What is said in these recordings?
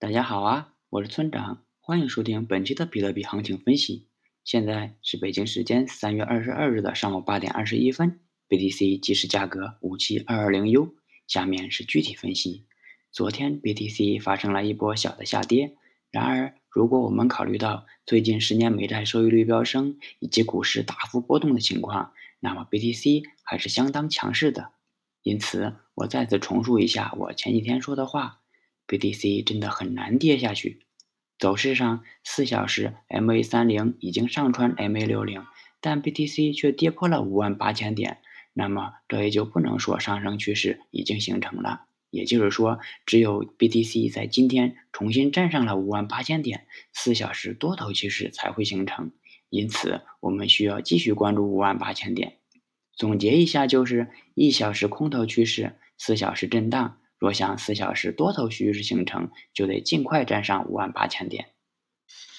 大家好啊，我是村长，欢迎收听本期的比特币行情分析。现在是北京时间三月二十二日的上午八点二十一分，BTC 即时价格五七二二零 U。下面是具体分析。昨天 BTC 发生了一波小的下跌，然而如果我们考虑到最近十年美债收益率飙升以及股市大幅波动的情况，那么 BTC 还是相当强势的。因此，我再次重述一下我前几天说的话。BTC 真的很难跌下去。走势上，四小时 MA 三零已经上穿 MA 六零，但 BTC 却跌破了五万八千点，那么这也就不能说上升趋势已经形成了。也就是说，只有 BTC 在今天重新站上了五万八千点，四小时多头趋势才会形成。因此，我们需要继续关注五万八千点。总结一下，就是一小时空头趋势，四小时震荡。若想四小时多头趋势形成，就得尽快站上五万八千点。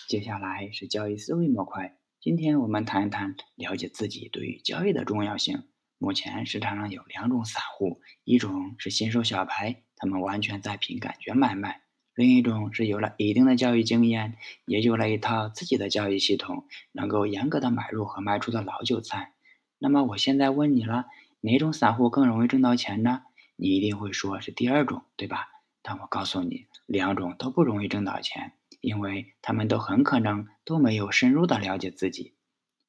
接下来是交易思维模块。今天我们谈一谈了解自己对于交易的重要性。目前市场上有两种散户，一种是新手小白，他们完全在凭感觉买卖；另一种是有了一定的交易经验，也有了一套自己的交易系统，能够严格的买入和卖出的老韭菜。那么我现在问你了，哪种散户更容易挣到钱呢？你一定会说是第二种，对吧？但我告诉你，两种都不容易挣到钱，因为他们都很可能都没有深入的了解自己。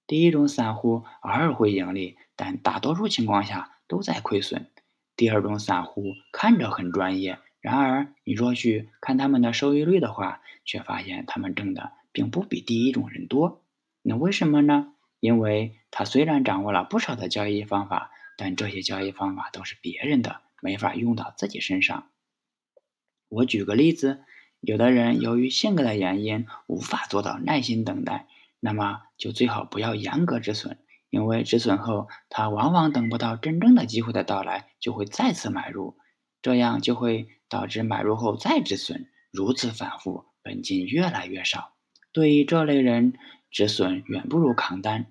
第一种散户偶尔会盈利，但大多数情况下都在亏损。第二种散户看着很专业，然而你若去看他们的收益率的话，却发现他们挣的并不比第一种人多。那为什么呢？因为他虽然掌握了不少的交易方法，但这些交易方法都是别人的。没法用到自己身上。我举个例子，有的人由于性格的原因无法做到耐心等待，那么就最好不要严格止损，因为止损后他往往等不到真正的机会的到来，就会再次买入，这样就会导致买入后再止损，如此反复，本金越来越少。对于这类人，止损远不如扛单；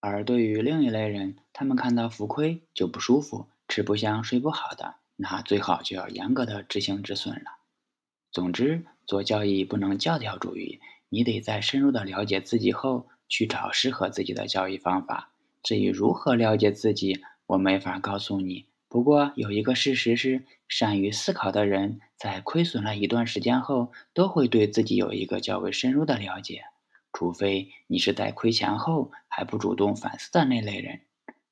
而对于另一类人，他们看到浮亏就不舒服。吃不香睡不好的，那最好就要严格的执行止损了。总之，做交易不能教条主义，你得在深入的了解自己后，去找适合自己的交易方法。至于如何了解自己，我没法告诉你。不过有一个事实是，善于思考的人在亏损了一段时间后，都会对自己有一个较为深入的了解，除非你是在亏钱后还不主动反思的那类人。